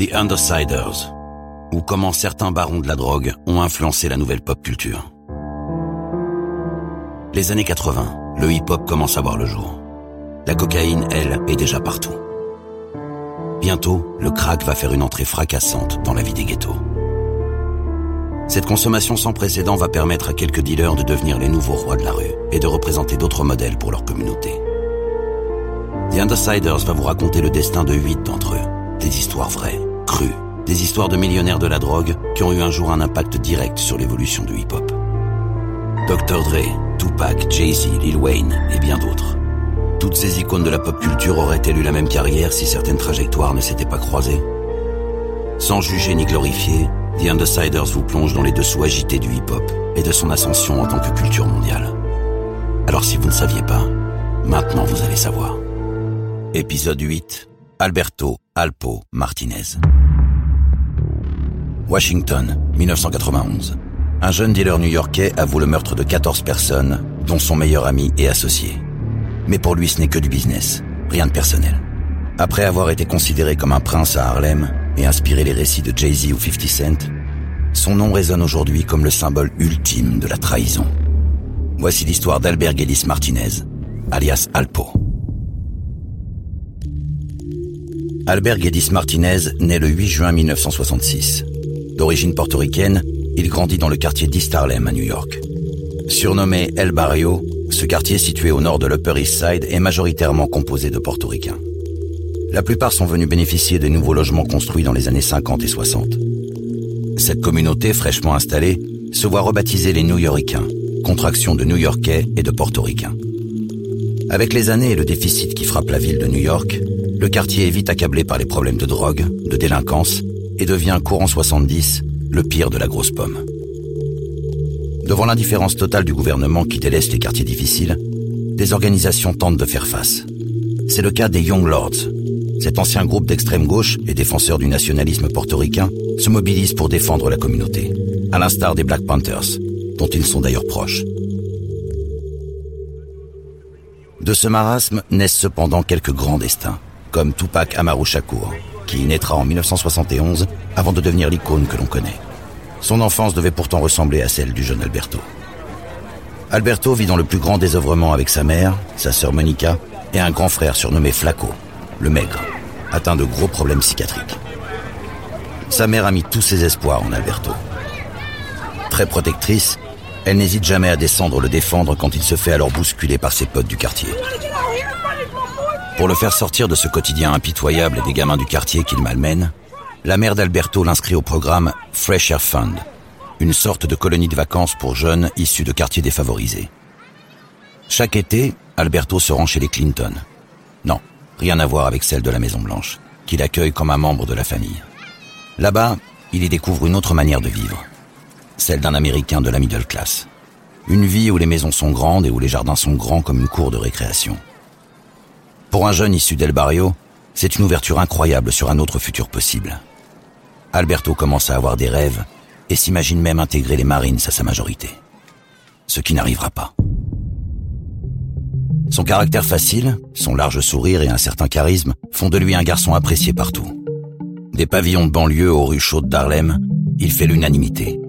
The Undersiders, ou comment certains barons de la drogue ont influencé la nouvelle pop culture. Les années 80, le hip-hop commence à voir le jour. La cocaïne, elle, est déjà partout. Bientôt, le crack va faire une entrée fracassante dans la vie des ghettos. Cette consommation sans précédent va permettre à quelques dealers de devenir les nouveaux rois de la rue et de représenter d'autres modèles pour leur communauté. The Undersiders va vous raconter le destin de huit d'entre eux. Des histoires vraies, crues, des histoires de millionnaires de la drogue qui ont eu un jour un impact direct sur l'évolution du hip-hop. Dr. Dre, Tupac, Jay-Z, Lil Wayne et bien d'autres. Toutes ces icônes de la pop culture auraient-elles eu la même carrière si certaines trajectoires ne s'étaient pas croisées? Sans juger ni glorifier, The Undersiders vous plonge dans les dessous agités du hip-hop et de son ascension en tant que culture mondiale. Alors si vous ne saviez pas, maintenant vous allez savoir. Épisode 8. Alberto Alpo Martinez. Washington, 1991. Un jeune dealer new-yorkais avoue le meurtre de 14 personnes, dont son meilleur ami et associé. Mais pour lui, ce n'est que du business, rien de personnel. Après avoir été considéré comme un prince à Harlem et inspiré les récits de Jay-Z ou 50 Cent, son nom résonne aujourd'hui comme le symbole ultime de la trahison. Voici l'histoire d'Albert Gedis Martinez, alias Alpo. Albert Gedis Martinez naît le 8 juin 1966. D'origine portoricaine, il grandit dans le quartier d'East Harlem à New York. Surnommé El Barrio, ce quartier situé au nord de l'Upper East Side est majoritairement composé de portoricains. La plupart sont venus bénéficier des nouveaux logements construits dans les années 50 et 60. Cette communauté fraîchement installée se voit rebaptiser les New Yorkiens, contraction de New-Yorkais et de Portoricains. Avec les années et le déficit qui frappe la ville de New York, le quartier est vite accablé par les problèmes de drogue, de délinquance, et devient courant 70 le pire de la grosse pomme. Devant l'indifférence totale du gouvernement qui délaisse les quartiers difficiles, des organisations tentent de faire face. C'est le cas des Young Lords. Cet ancien groupe d'extrême gauche et défenseurs du nationalisme portoricain se mobilise pour défendre la communauté, à l'instar des Black Panthers, dont ils sont d'ailleurs proches. De ce marasme naissent cependant quelques grands destins comme Tupac Amaru Shakur, qui naîtra en 1971 avant de devenir l'icône que l'on connaît. Son enfance devait pourtant ressembler à celle du jeune Alberto. Alberto vit dans le plus grand désœuvrement avec sa mère, sa sœur Monica et un grand frère surnommé Flaco, le maigre, atteint de gros problèmes psychiatriques. Sa mère a mis tous ses espoirs en Alberto. Très protectrice, elle n'hésite jamais à descendre le défendre quand il se fait alors bousculer par ses potes du quartier. Pour le faire sortir de ce quotidien impitoyable des gamins du quartier qu'il malmène, la mère d'Alberto l'inscrit au programme Fresh Air Fund, une sorte de colonie de vacances pour jeunes issus de quartiers défavorisés. Chaque été, Alberto se rend chez les Clinton. Non, rien à voir avec celle de la Maison Blanche, qu'il accueille comme un membre de la famille. Là-bas, il y découvre une autre manière de vivre, celle d'un Américain de la middle class. Une vie où les maisons sont grandes et où les jardins sont grands comme une cour de récréation. Pour un jeune issu d'El Barrio, c'est une ouverture incroyable sur un autre futur possible. Alberto commence à avoir des rêves et s'imagine même intégrer les Marines à sa majorité. Ce qui n'arrivera pas. Son caractère facile, son large sourire et un certain charisme font de lui un garçon apprécié partout. Des pavillons de banlieue aux rues chaudes d'Harlem, il fait l'unanimité.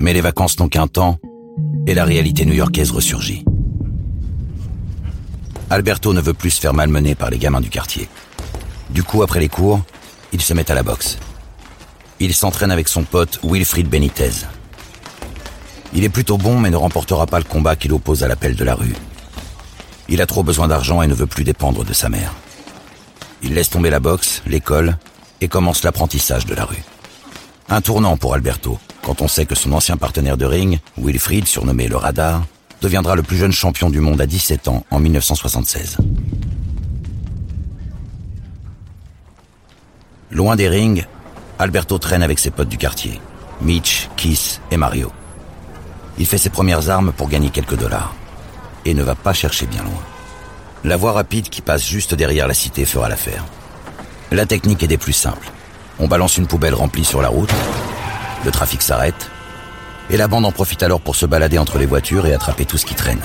Mais les vacances n'ont qu'un temps et la réalité new-yorkaise ressurgit. Alberto ne veut plus se faire malmener par les gamins du quartier. Du coup, après les cours, il se met à la boxe. Il s'entraîne avec son pote Wilfried Benitez. Il est plutôt bon mais ne remportera pas le combat qu'il oppose à l'appel de la rue. Il a trop besoin d'argent et ne veut plus dépendre de sa mère. Il laisse tomber la boxe, l'école et commence l'apprentissage de la rue. Un tournant pour Alberto, quand on sait que son ancien partenaire de ring, Wilfried, surnommé le Radar, deviendra le plus jeune champion du monde à 17 ans en 1976. Loin des rings, Alberto traîne avec ses potes du quartier, Mitch, Kiss et Mario. Il fait ses premières armes pour gagner quelques dollars et ne va pas chercher bien loin. La voie rapide qui passe juste derrière la cité fera l'affaire. La technique est des plus simples. On balance une poubelle remplie sur la route, le trafic s'arrête, et la bande en profite alors pour se balader entre les voitures et attraper tout ce qui traîne.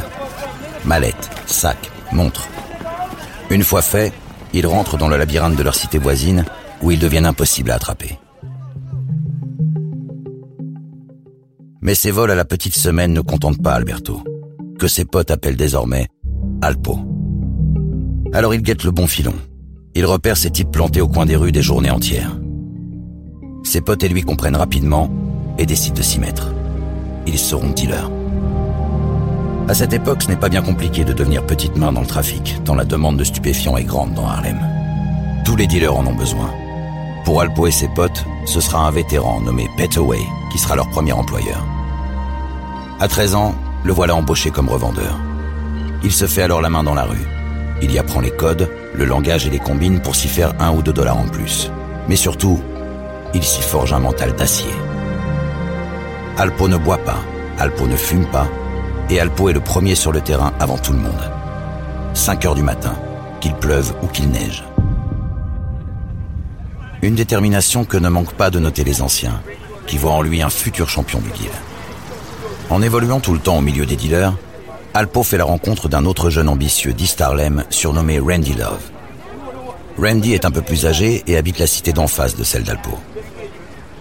Mallettes, sacs, montres. Une fois fait, ils rentrent dans le labyrinthe de leur cité voisine où ils deviennent impossibles à attraper. Mais ces vols à la petite semaine ne contentent pas Alberto, que ses potes appellent désormais Alpo. Alors il guette le bon filon. Il repère ces types plantés au coin des rues des journées entières. Ses potes et lui comprennent rapidement et décident de s'y mettre. Ils seront dealers. À cette époque, ce n'est pas bien compliqué de devenir petite main dans le trafic, tant la demande de stupéfiants est grande dans Harlem. Tous les dealers en ont besoin. Pour Alpo et ses potes, ce sera un vétéran nommé Petaway qui sera leur premier employeur. À 13 ans, le voilà embauché comme revendeur. Il se fait alors la main dans la rue. Il y apprend les codes, le langage et les combines pour s'y faire un ou deux dollars en plus. Mais surtout, il s'y forge un mental d'acier. Alpo ne boit pas, Alpo ne fume pas, et Alpo est le premier sur le terrain avant tout le monde. 5 heures du matin, qu'il pleuve ou qu'il neige. Une détermination que ne manquent pas de noter les anciens, qui voient en lui un futur champion du deal. En évoluant tout le temps au milieu des dealers, Alpo fait la rencontre d'un autre jeune ambitieux d'East Harlem surnommé Randy Love. Randy est un peu plus âgé et habite la cité d'en face de celle d'Alpo.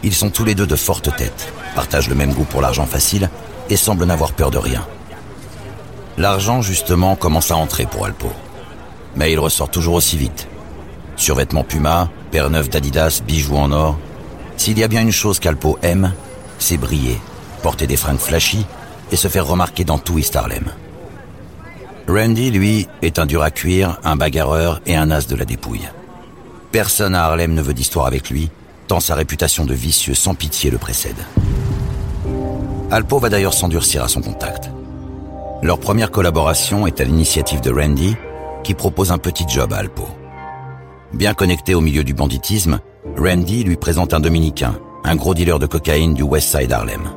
Ils sont tous les deux de fortes têtes, partagent le même goût pour l'argent facile et semblent n'avoir peur de rien. L'argent, justement, commence à entrer pour Alpo. Mais il ressort toujours aussi vite. Survêtements Puma, paire neuve d'Adidas, bijoux en or. S'il y a bien une chose qu'Alpo aime, c'est briller, porter des fringues flashy et se faire remarquer dans tout East Harlem. Randy, lui, est un dur à cuire, un bagarreur et un as de la dépouille. Personne à Harlem ne veut d'histoire avec lui, tant sa réputation de vicieux sans pitié le précède. Alpo va d'ailleurs s'endurcir à son contact. Leur première collaboration est à l'initiative de Randy, qui propose un petit job à Alpo. Bien connecté au milieu du banditisme, Randy lui présente un Dominicain, un gros dealer de cocaïne du West Side Harlem.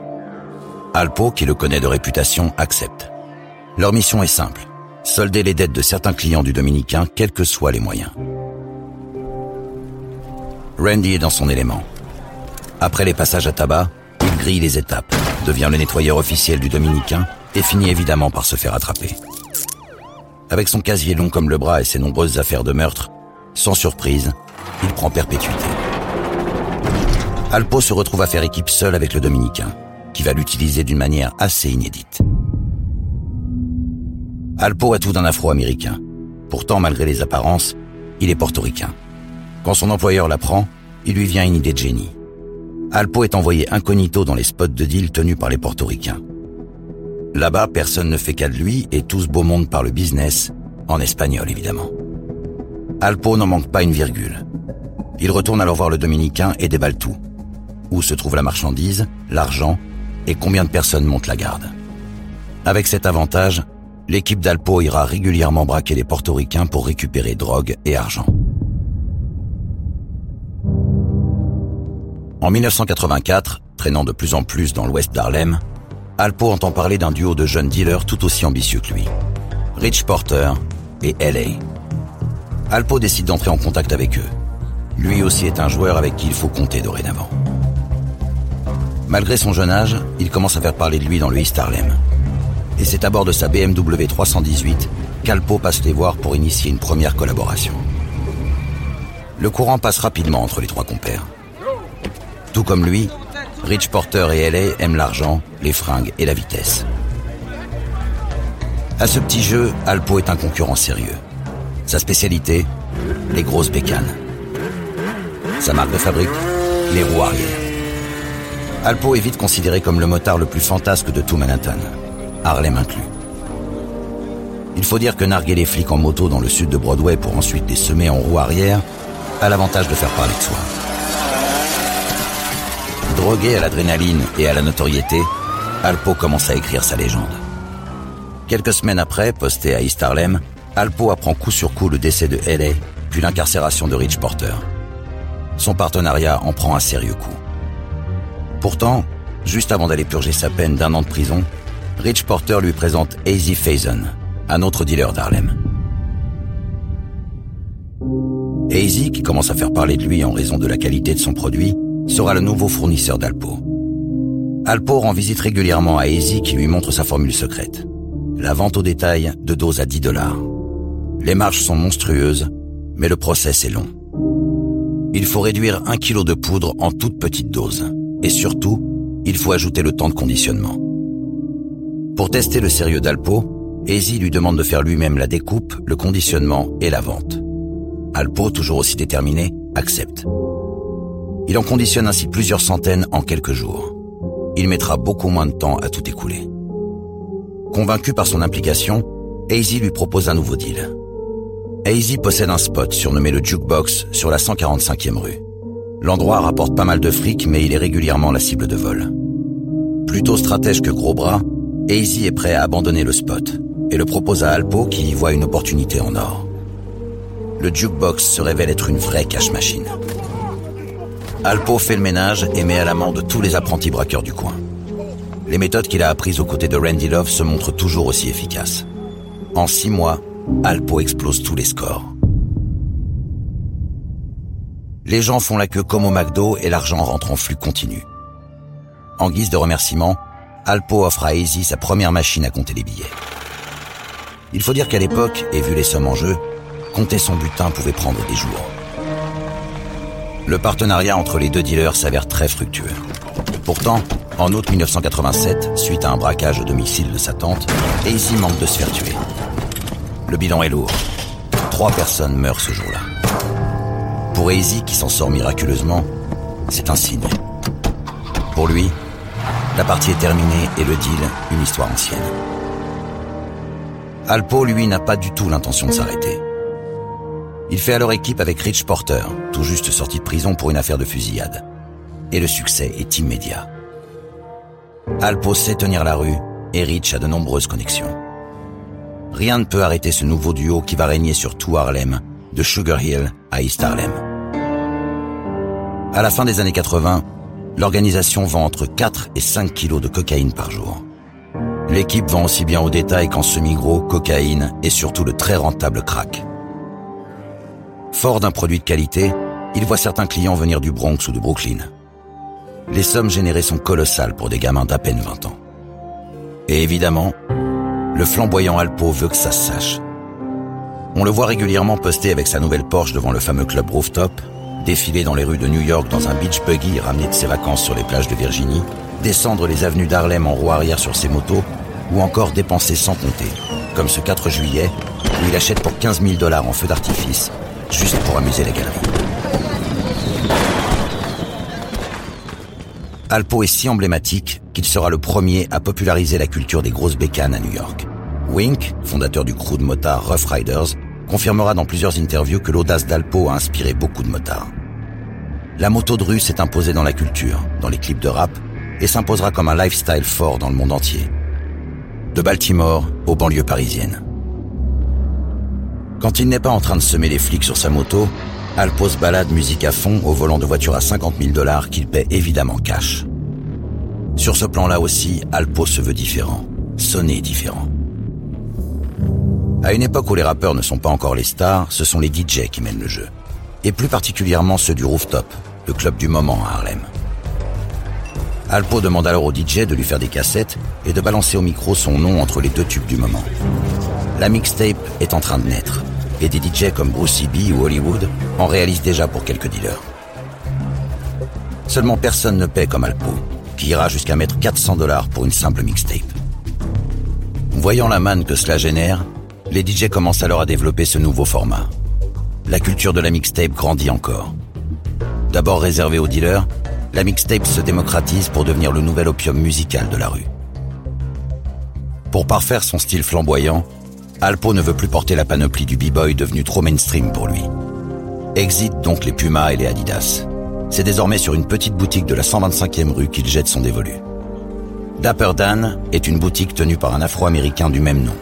Alpo, qui le connaît de réputation, accepte. Leur mission est simple, solder les dettes de certains clients du Dominicain, quels que soient les moyens. Randy est dans son élément. Après les passages à tabac, il grille les étapes, devient le nettoyeur officiel du Dominicain et finit évidemment par se faire attraper. Avec son casier long comme le bras et ses nombreuses affaires de meurtre, sans surprise, il prend perpétuité. Alpo se retrouve à faire équipe seul avec le Dominicain, qui va l'utiliser d'une manière assez inédite. Alpo a tout d'un afro-américain. Pourtant, malgré les apparences, il est portoricain. Quand son employeur l'apprend, il lui vient une idée de génie. Alpo est envoyé incognito dans les spots de deal tenus par les portoricains. Là-bas, personne ne fait cas de lui et tous beau monde par le business, en espagnol évidemment. Alpo n'en manque pas une virgule. Il retourne alors voir le dominicain et déballe tout. Où se trouve la marchandise, l'argent et combien de personnes montent la garde. Avec cet avantage, l'équipe d'Alpo ira régulièrement braquer les portoricains pour récupérer drogue et argent. En 1984, traînant de plus en plus dans l'ouest d'Harlem, Alpo entend parler d'un duo de jeunes dealers tout aussi ambitieux que lui. Rich Porter et LA. Alpo décide d'entrer en contact avec eux. Lui aussi est un joueur avec qui il faut compter dorénavant. Malgré son jeune âge, il commence à faire parler de lui dans le East Harlem. Et c'est à bord de sa BMW 318 qu'Alpo passe les voir pour initier une première collaboration. Le courant passe rapidement entre les trois compères. Tout comme lui, Rich Porter et LA aiment l'argent, les fringues et la vitesse. À ce petit jeu, Alpo est un concurrent sérieux. Sa spécialité, les grosses bécanes. Sa marque de fabrique, les roues arrière. Alpo est vite considéré comme le motard le plus fantasque de tout Manhattan, Harlem inclus. Il faut dire que narguer les flics en moto dans le sud de Broadway pour ensuite les semer en roue arrière a l'avantage de faire parler de soi. Drogué à l'adrénaline et à la notoriété, Alpo commence à écrire sa légende. Quelques semaines après, posté à East Harlem, Alpo apprend coup sur coup le décès de LA, puis l'incarcération de Rich Porter. Son partenariat en prend un sérieux coup. Pourtant, juste avant d'aller purger sa peine d'un an de prison, Rich Porter lui présente Easy Faison, un autre dealer d'Harlem. Easy, qui commence à faire parler de lui en raison de la qualité de son produit, sera le nouveau fournisseur d'Alpo. Alpo rend visite régulièrement à Easy qui lui montre sa formule secrète. La vente au détail de doses à 10 dollars. Les marges sont monstrueuses, mais le process est long. Il faut réduire un kilo de poudre en toute petite dose. Et surtout, il faut ajouter le temps de conditionnement. Pour tester le sérieux d'Alpo, Easy lui demande de faire lui-même la découpe, le conditionnement et la vente. Alpo, toujours aussi déterminé, accepte. Il en conditionne ainsi plusieurs centaines en quelques jours. Il mettra beaucoup moins de temps à tout écouler. Convaincu par son implication, Easy lui propose un nouveau deal. Easy possède un spot surnommé le Jukebox sur la 145e rue. L'endroit rapporte pas mal de fric, mais il est régulièrement la cible de vol. Plutôt stratège que gros bras, Easy est prêt à abandonner le spot et le propose à Alpo qui y voit une opportunité en or. Le jukebox se révèle être une vraie cash machine. Alpo fait le ménage et met à l'amende tous les apprentis braqueurs du coin. Les méthodes qu'il a apprises aux côtés de Randy Love se montrent toujours aussi efficaces. En six mois, Alpo explose tous les scores. Les gens font la queue comme au McDo et l'argent rentre en flux continu. En guise de remerciement, Alpo offre à Easy sa première machine à compter les billets. Il faut dire qu'à l'époque, et vu les sommes en jeu, compter son butin pouvait prendre des jours. Le partenariat entre les deux dealers s'avère très fructueux. Pourtant, en août 1987, suite à un braquage au domicile de sa tante, Easy manque de se faire tuer. Le bilan est lourd. Trois personnes meurent ce jour-là. Pour Easy, qui s'en sort miraculeusement, c'est un signe. Pour lui, la partie est terminée et le deal, une histoire ancienne. Alpo, lui, n'a pas du tout l'intention de s'arrêter. Il fait alors équipe avec Rich Porter, tout juste sorti de prison pour une affaire de fusillade. Et le succès est immédiat. Alpo sait tenir la rue et Rich a de nombreuses connexions. Rien ne peut arrêter ce nouveau duo qui va régner sur tout Harlem, de Sugar Hill à East Harlem. À la fin des années 80, l'organisation vend entre 4 et 5 kilos de cocaïne par jour. L'équipe vend aussi bien au détail qu'en semi-gros cocaïne et surtout le très rentable crack. Fort d'un produit de qualité, il voit certains clients venir du Bronx ou de Brooklyn. Les sommes générées sont colossales pour des gamins d'à peine 20 ans. Et évidemment, le flamboyant Alpo veut que ça se sache. On le voit régulièrement poster avec sa nouvelle Porsche devant le fameux club rooftop, défiler dans les rues de New York dans un beach buggy ramené de ses vacances sur les plages de Virginie, descendre les avenues d'Harlem en roue arrière sur ses motos, ou encore dépenser sans compter, comme ce 4 juillet, où il achète pour 15 000 dollars en feu d'artifice, juste pour amuser la galerie. Alpo est si emblématique qu'il sera le premier à populariser la culture des grosses bécanes à New York. Wink, fondateur du crew de motards Rough Riders, confirmera dans plusieurs interviews que l'audace d'Alpo a inspiré beaucoup de motards. La moto de rue s'est imposée dans la culture, dans les clips de rap, et s'imposera comme un lifestyle fort dans le monde entier. De Baltimore aux banlieues parisiennes. Quand il n'est pas en train de semer les flics sur sa moto, Alpo se balade musique à fond au volant de voiture à 50 000 dollars qu'il paie évidemment cash. Sur ce plan-là aussi, Alpo se veut différent, sonner différent. À une époque où les rappeurs ne sont pas encore les stars, ce sont les DJ qui mènent le jeu. Et plus particulièrement ceux du Rooftop, le club du moment à Harlem. Alpo demande alors au DJ de lui faire des cassettes et de balancer au micro son nom entre les deux tubes du moment. La mixtape est en train de naître et des DJ comme Bruce B ou Hollywood en réalisent déjà pour quelques dealers. Seulement personne ne paie comme Alpo, qui ira jusqu'à mettre 400 dollars pour une simple mixtape. Voyant la manne que cela génère, les DJ commencent alors à développer ce nouveau format. La culture de la mixtape grandit encore. D'abord réservée aux dealers, la mixtape se démocratise pour devenir le nouvel opium musical de la rue. Pour parfaire son style flamboyant, Alpo ne veut plus porter la panoplie du b-boy devenu trop mainstream pour lui. Exit donc les Pumas et les Adidas. C'est désormais sur une petite boutique de la 125e rue qu'il jette son dévolu. Dapper Dan est une boutique tenue par un Afro-Américain du même nom.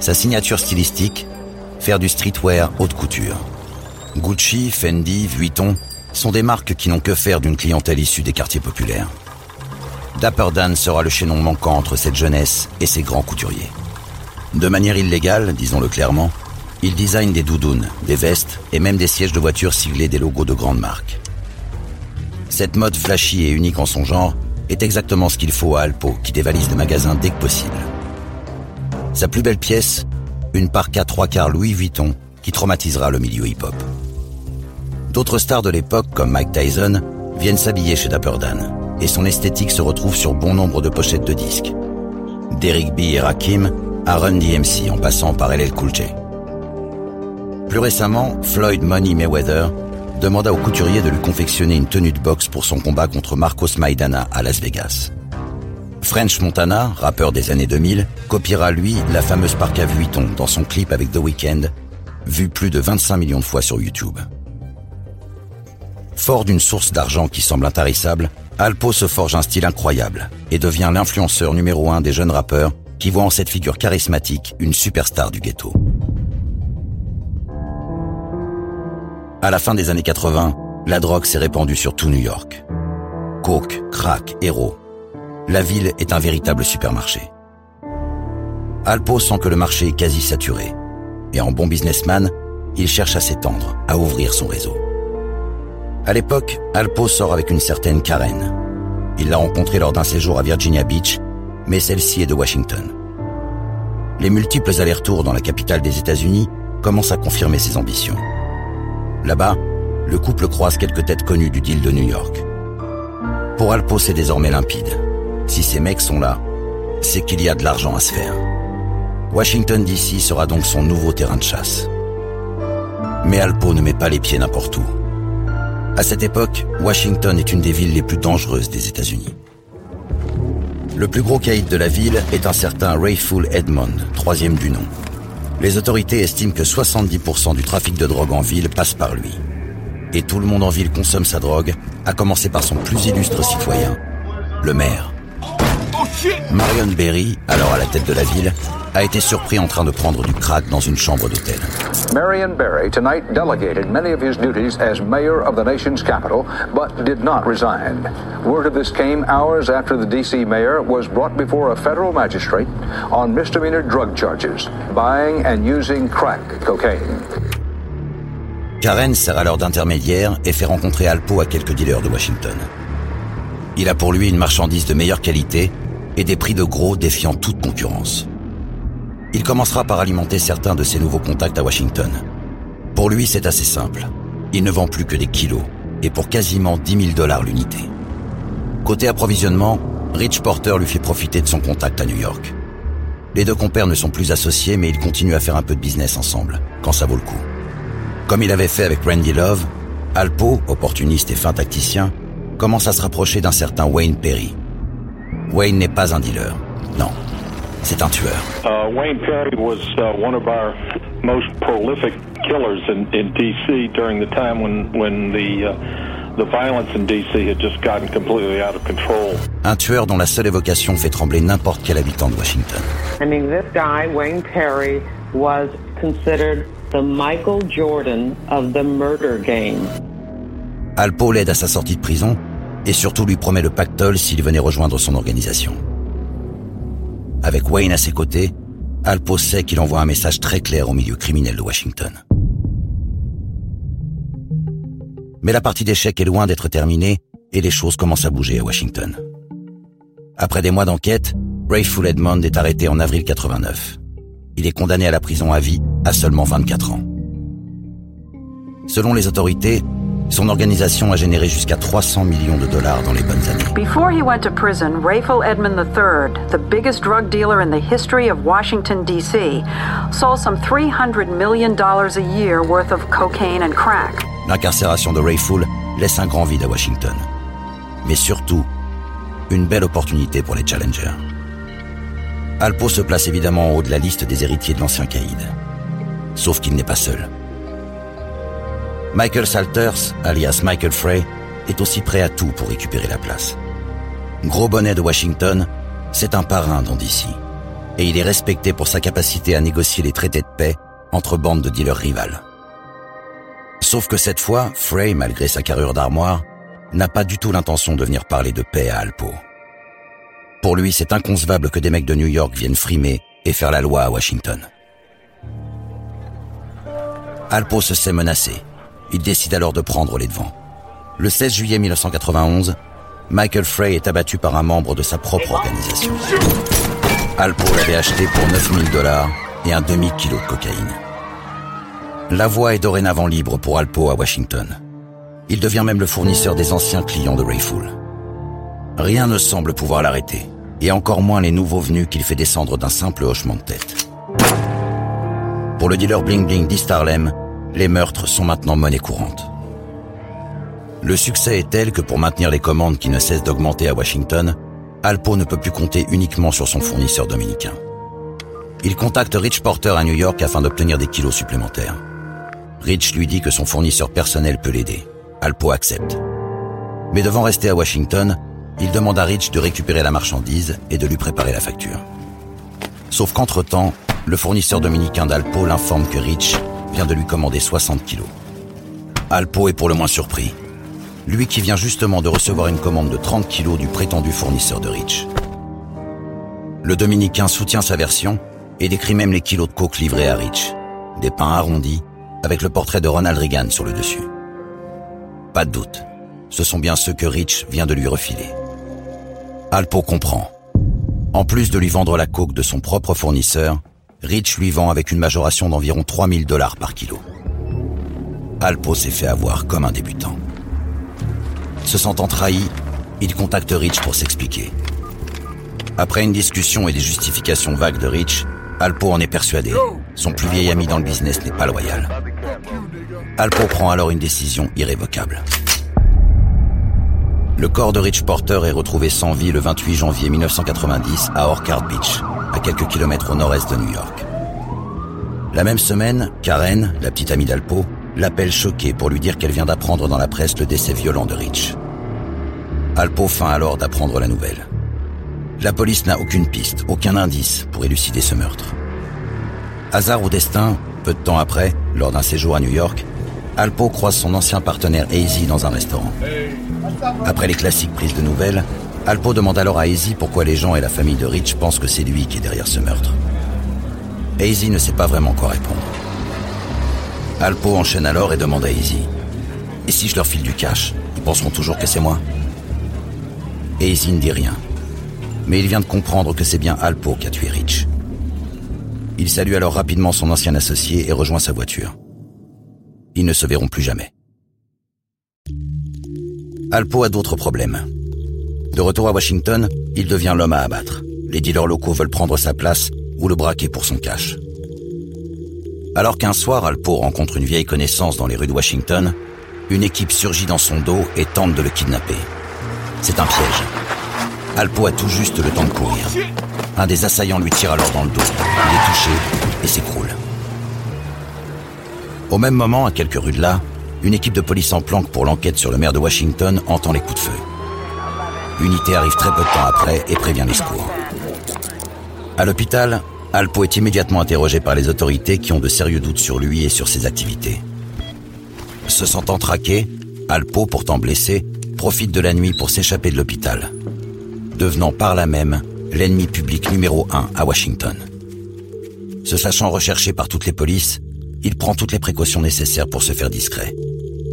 Sa signature stylistique, faire du streetwear haute couture. Gucci, Fendi, Vuitton sont des marques qui n'ont que faire d'une clientèle issue des quartiers populaires. Dapper Dan sera le chaînon manquant entre cette jeunesse et ses grands couturiers. De manière illégale, disons-le clairement, il design des doudounes, des vestes et même des sièges de voitures siglés des logos de grandes marques. Cette mode flashy et unique en son genre est exactement ce qu'il faut à Alpo qui dévalise le magasin dès que possible. Sa plus belle pièce, une parka trois quarts Louis Vuitton qui traumatisera le milieu hip-hop. D'autres stars de l'époque, comme Mike Tyson, viennent s'habiller chez Dapper Dan, et son esthétique se retrouve sur bon nombre de pochettes de disques. Derek B et Rakim à Run DMC en passant par LL Cool J. Plus récemment, Floyd Money Mayweather demanda au couturier de lui confectionner une tenue de boxe pour son combat contre Marcos Maidana à Las Vegas. French Montana, rappeur des années 2000, copiera lui la fameuse parka Vuitton dans son clip avec The Weeknd, vu plus de 25 millions de fois sur YouTube. Fort d'une source d'argent qui semble intarissable, Alpo se forge un style incroyable et devient l'influenceur numéro un des jeunes rappeurs qui voient en cette figure charismatique une superstar du ghetto. À la fin des années 80, la drogue s'est répandue sur tout New York. Coke, crack, héros. La ville est un véritable supermarché. Alpo sent que le marché est quasi saturé. Et en bon businessman, il cherche à s'étendre, à ouvrir son réseau. À l'époque, Alpo sort avec une certaine Karen. Il l'a rencontrée lors d'un séjour à Virginia Beach, mais celle-ci est de Washington. Les multiples allers-retours dans la capitale des États-Unis commencent à confirmer ses ambitions. Là-bas, le couple croise quelques têtes connues du deal de New York. Pour Alpo, c'est désormais limpide. Si ces mecs sont là, c'est qu'il y a de l'argent à se faire. Washington DC sera donc son nouveau terrain de chasse. Mais Alpo ne met pas les pieds n'importe où. À cette époque, Washington est une des villes les plus dangereuses des États-Unis. Le plus gros caïd de la ville est un certain Rayful Edmond, troisième du nom. Les autorités estiment que 70% du trafic de drogue en ville passe par lui. Et tout le monde en ville consomme sa drogue, à commencer par son plus illustre citoyen, le maire. Marion Berry, alors à la tête de la ville, a été surpris en train de prendre du crack dans une chambre d'hôtel. Marion Barry tonight delegated many of his duties as mayor of the nation's capital, but did not resign. Word of this came hours after the D.C. mayor was brought before a federal magistrate on misdemeanor drug charges, buying and using crack cocaine. Karen sert alors d'intermédiaire et fait rencontrer Alpo à quelques dealers de Washington. Il a pour lui une marchandise de meilleure qualité et des prix de gros défiant toute concurrence. Il commencera par alimenter certains de ses nouveaux contacts à Washington. Pour lui, c'est assez simple. Il ne vend plus que des kilos, et pour quasiment 10 000 dollars l'unité. Côté approvisionnement, Rich Porter lui fait profiter de son contact à New York. Les deux compères ne sont plus associés, mais ils continuent à faire un peu de business ensemble, quand ça vaut le coup. Comme il avait fait avec Randy Love, Alpo, opportuniste et fin tacticien, commence à se rapprocher d'un certain Wayne Perry. Wayne n'est pas un dealer, non, c'est un tueur. Uh, Wayne Perry was uh, one of our most prolific killers in, in D.C. during the time when, when the, uh, the violence in D.C. had just gotten completely out of control. Un tueur dont la seule évocation fait trembler n'importe quel habitant de Washington. I mean, this guy, Wayne Perry, was considered the Michael Jordan of the murder game. Alpo l'aide à sa sortie de prison et surtout lui promet le pactole s'il venait rejoindre son organisation. Avec Wayne à ses côtés, Alpo sait qu'il envoie un message très clair au milieu criminel de Washington. Mais la partie d'échecs est loin d'être terminée et les choses commencent à bouger à Washington. Après des mois d'enquête, Rayful Edmond est arrêté en avril 89. Il est condamné à la prison à vie à seulement 24 ans. Selon les autorités, son organisation a généré jusqu'à 300 millions de dollars dans les bonnes années. Before he went to prison, Rayful Edmond III, the biggest drug dealer in the history of Washington, D.C., sold some $300 million a year worth of cocaine and crack. L'incarcération de Rayful laisse un grand vide à Washington. Mais surtout, une belle opportunité pour les challengers. Alpo se place évidemment en haut de la liste des héritiers de l'ancien caïd. Sauf qu'il n'est pas seul. Michael Salters, alias Michael Frey, est aussi prêt à tout pour récupérer la place. Gros bonnet de Washington, c'est un parrain dans. Et il est respecté pour sa capacité à négocier les traités de paix entre bandes de dealers rivales. Sauf que cette fois, Frey, malgré sa carrure d'armoire, n'a pas du tout l'intention de venir parler de paix à Alpo. Pour lui, c'est inconcevable que des mecs de New York viennent frimer et faire la loi à Washington. Alpo se sait menacé. Il décide alors de prendre les devants. Le 16 juillet 1991, Michael Frey est abattu par un membre de sa propre organisation. Alpo l'avait acheté pour 9000 dollars et un demi-kilo de cocaïne. La voie est dorénavant libre pour Alpo à Washington. Il devient même le fournisseur des anciens clients de Rayful. Rien ne semble pouvoir l'arrêter, et encore moins les nouveaux venus qu'il fait descendre d'un simple hochement de tête. Pour le dealer Bling Bling d'East les meurtres sont maintenant monnaie courante. Le succès est tel que pour maintenir les commandes qui ne cessent d'augmenter à Washington, Alpo ne peut plus compter uniquement sur son fournisseur dominicain. Il contacte Rich Porter à New York afin d'obtenir des kilos supplémentaires. Rich lui dit que son fournisseur personnel peut l'aider. Alpo accepte. Mais devant rester à Washington, il demande à Rich de récupérer la marchandise et de lui préparer la facture. Sauf qu'entre-temps, le fournisseur dominicain d'Alpo l'informe que Rich vient de lui commander 60 kilos. Alpo est pour le moins surpris. Lui qui vient justement de recevoir une commande de 30 kilos du prétendu fournisseur de Rich. Le dominicain soutient sa version et décrit même les kilos de coke livrés à Rich. Des pains arrondis, avec le portrait de Ronald Reagan sur le dessus. Pas de doute, ce sont bien ceux que Rich vient de lui refiler. Alpo comprend. En plus de lui vendre la coke de son propre fournisseur, Rich lui vend avec une majoration d'environ 3000 dollars par kilo. Alpo s'est fait avoir comme un débutant. Se sentant trahi, il contacte Rich pour s'expliquer. Après une discussion et des justifications vagues de Rich, Alpo en est persuadé. Son plus vieil ami dans le business n'est pas loyal. Alpo prend alors une décision irrévocable. Le corps de Rich Porter est retrouvé sans vie le 28 janvier 1990 à Orchard Beach, à quelques kilomètres au nord-est de New York. La même semaine, Karen, la petite amie d'Alpo, l'appelle choquée pour lui dire qu'elle vient d'apprendre dans la presse le décès violent de Rich. Alpo feint alors d'apprendre la nouvelle. La police n'a aucune piste, aucun indice pour élucider ce meurtre. Hasard ou destin, peu de temps après, lors d'un séjour à New York, Alpo croise son ancien partenaire Easy dans un restaurant. Après les classiques prises de nouvelles, Alpo demande alors à Easy pourquoi les gens et la famille de Rich pensent que c'est lui qui est derrière ce meurtre. Easy ne sait pas vraiment quoi répondre. Alpo enchaîne alors et demande à Easy Et si je leur file du cash, ils penseront toujours que c'est moi? Easy ne dit rien mais il vient de comprendre que c'est bien Alpo qui a tué Rich. Il salue alors rapidement son ancien associé et rejoint sa voiture. Ils ne se verront plus jamais. Alpo a d'autres problèmes. De retour à Washington, il devient l'homme à abattre. Les dealers locaux veulent prendre sa place ou le braquer pour son cash. Alors qu'un soir, Alpo rencontre une vieille connaissance dans les rues de Washington, une équipe surgit dans son dos et tente de le kidnapper. C'est un piège. Alpo a tout juste le temps de courir. Un des assaillants lui tire alors dans le dos. Il est touché et s'écroule. Au même moment, à quelques rues de là, une équipe de police en planque pour l'enquête sur le maire de Washington entend les coups de feu. L'unité arrive très peu de temps après et prévient les secours. À l'hôpital, Alpo est immédiatement interrogé par les autorités qui ont de sérieux doutes sur lui et sur ses activités. Se sentant traqué, Alpo, pourtant blessé, profite de la nuit pour s'échapper de l'hôpital devenant par là même l'ennemi public numéro un à Washington. Se sachant recherché par toutes les polices, il prend toutes les précautions nécessaires pour se faire discret.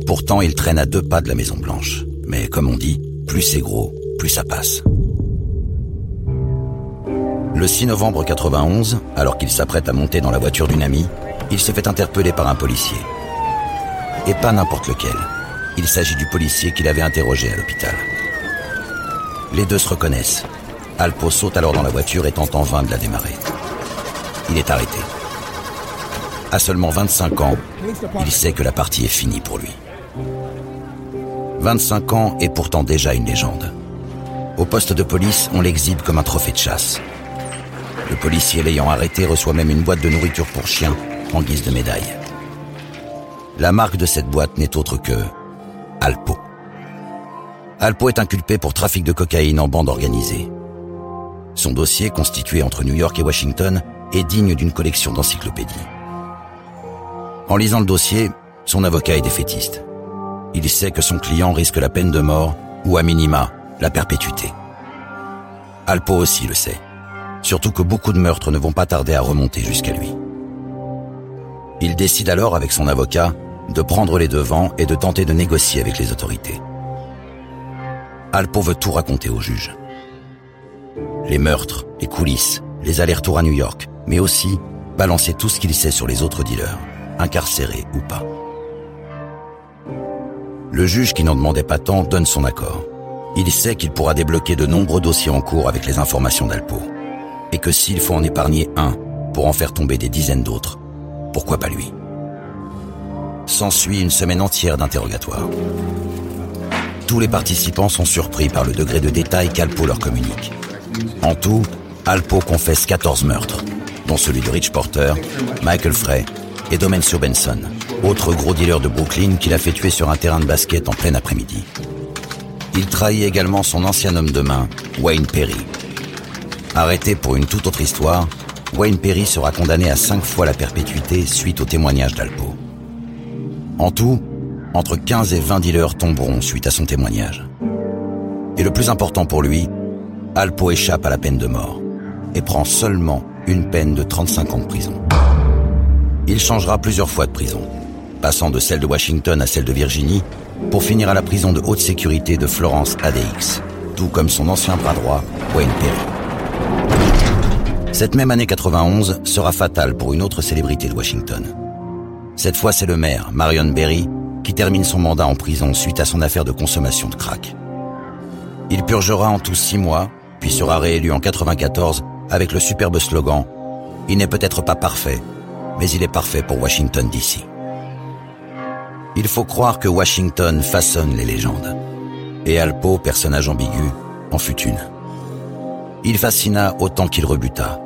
Pourtant, il traîne à deux pas de la Maison Blanche. Mais comme on dit, plus c'est gros, plus ça passe. Le 6 novembre 91, alors qu'il s'apprête à monter dans la voiture d'une amie, il se fait interpeller par un policier. Et pas n'importe lequel. Il s'agit du policier qu'il avait interrogé à l'hôpital. Les deux se reconnaissent. Alpo saute alors dans la voiture et tente en vain de la démarrer. Il est arrêté. À seulement 25 ans, il sait que la partie est finie pour lui. 25 ans est pourtant déjà une légende. Au poste de police, on l'exhibe comme un trophée de chasse. Le policier l'ayant arrêté reçoit même une boîte de nourriture pour chien en guise de médaille. La marque de cette boîte n'est autre que Alpo. Alpo est inculpé pour trafic de cocaïne en bande organisée. Son dossier, constitué entre New York et Washington, est digne d'une collection d'encyclopédies. En lisant le dossier, son avocat est défaitiste. Il sait que son client risque la peine de mort ou à minima la perpétuité. Alpo aussi le sait. Surtout que beaucoup de meurtres ne vont pas tarder à remonter jusqu'à lui. Il décide alors avec son avocat de prendre les devants et de tenter de négocier avec les autorités. Alpo veut tout raconter au juge. Les meurtres, les coulisses, les allers-retours à New York, mais aussi balancer tout ce qu'il sait sur les autres dealers, incarcérés ou pas. Le juge qui n'en demandait pas tant donne son accord. Il sait qu'il pourra débloquer de nombreux dossiers en cours avec les informations d'Alpo. Et que s'il faut en épargner un pour en faire tomber des dizaines d'autres, pourquoi pas lui? S'ensuit une semaine entière d'interrogatoire. Tous les participants sont surpris par le degré de détail qu'Alpo leur communique. En tout, Alpo confesse 14 meurtres, dont celui de Rich Porter, Michael Frey et Domencio Benson, autre gros dealer de Brooklyn qu'il a fait tuer sur un terrain de basket en plein après-midi. Il trahit également son ancien homme de main, Wayne Perry. Arrêté pour une toute autre histoire, Wayne Perry sera condamné à cinq fois la perpétuité suite au témoignage d'Alpo. En tout, entre 15 et 20 dealers tomberont suite à son témoignage. Et le plus important pour lui, Alpo échappe à la peine de mort et prend seulement une peine de 35 ans de prison. Il changera plusieurs fois de prison, passant de celle de Washington à celle de Virginie, pour finir à la prison de haute sécurité de Florence ADX, tout comme son ancien bras droit, Wayne Perry. Cette même année 91 sera fatale pour une autre célébrité de Washington. Cette fois, c'est le maire, Marion Berry, qui termine son mandat en prison suite à son affaire de consommation de crack. Il purgera en tout six mois, puis sera réélu en 94 avec le superbe slogan Il n'est peut-être pas parfait, mais il est parfait pour Washington DC. Il faut croire que Washington façonne les légendes. Et Alpo, personnage ambigu, en fut une. Il fascina autant qu'il rebuta,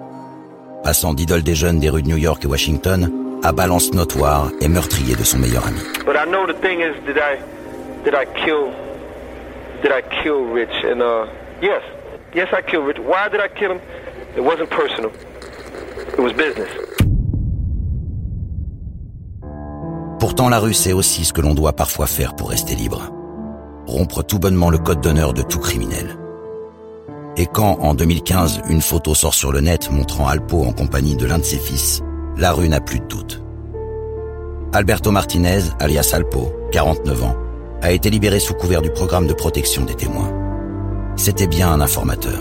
passant d'idole des jeunes des rues de New York et Washington à balance notoire et meurtrier de son meilleur ami. But I know the thing is, did did I kill, Rich? And uh, I killed Rich. Why did I kill him? It wasn't personal. It was business. Pourtant, la rue, c'est aussi ce que l'on doit parfois faire pour rester libre. Rompre tout bonnement le code d'honneur de tout criminel. Et quand, en 2015, une photo sort sur le net montrant Alpo en compagnie de l'un de ses fils, la rue n'a plus de doute. Alberto Martinez, alias Alpo, 49 ans, a été libéré sous couvert du programme de protection des témoins. C'était bien un informateur.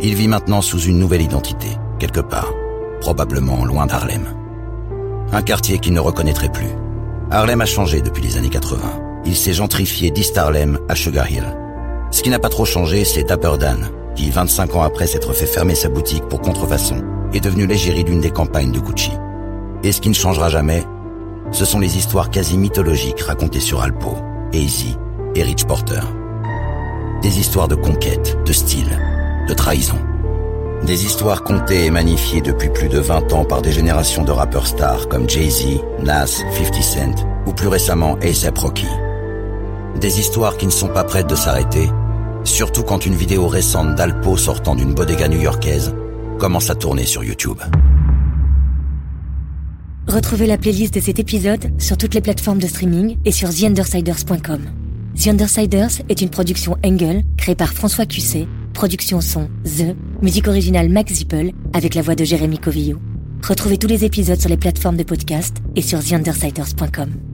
Il vit maintenant sous une nouvelle identité, quelque part, probablement loin d'Harlem. Un quartier qu'il ne reconnaîtrait plus. Harlem a changé depuis les années 80. Il s'est gentrifié d'East Harlem à Sugar Hill. Ce qui n'a pas trop changé, c'est Dapper Dan, qui, 25 ans après s'être fait fermer sa boutique pour contrefaçon, est devenu l'égérie d'une des campagnes de Gucci. Et ce qui ne changera jamais, ce sont les histoires quasi mythologiques racontées sur Alpo, Easy et Rich Porter. Des histoires de conquête, de style, de trahison. Des histoires contées et magnifiées depuis plus de 20 ans par des générations de rappeurs stars comme Jay-Z, Nas, 50 Cent ou plus récemment A$AP Rocky. Des histoires qui ne sont pas prêtes de s'arrêter, surtout quand une vidéo récente d'Alpo sortant d'une bodega new-yorkaise commence à tourner sur YouTube. Retrouvez la playlist de cet épisode sur toutes les plateformes de streaming et sur TheUndersiders.com. The Undersiders est une production Engel créée par François Cusset, production son The, musique originale Max Zippel avec la voix de Jérémy Covillo. Retrouvez tous les épisodes sur les plateformes de podcast et sur TheUndersiders.com.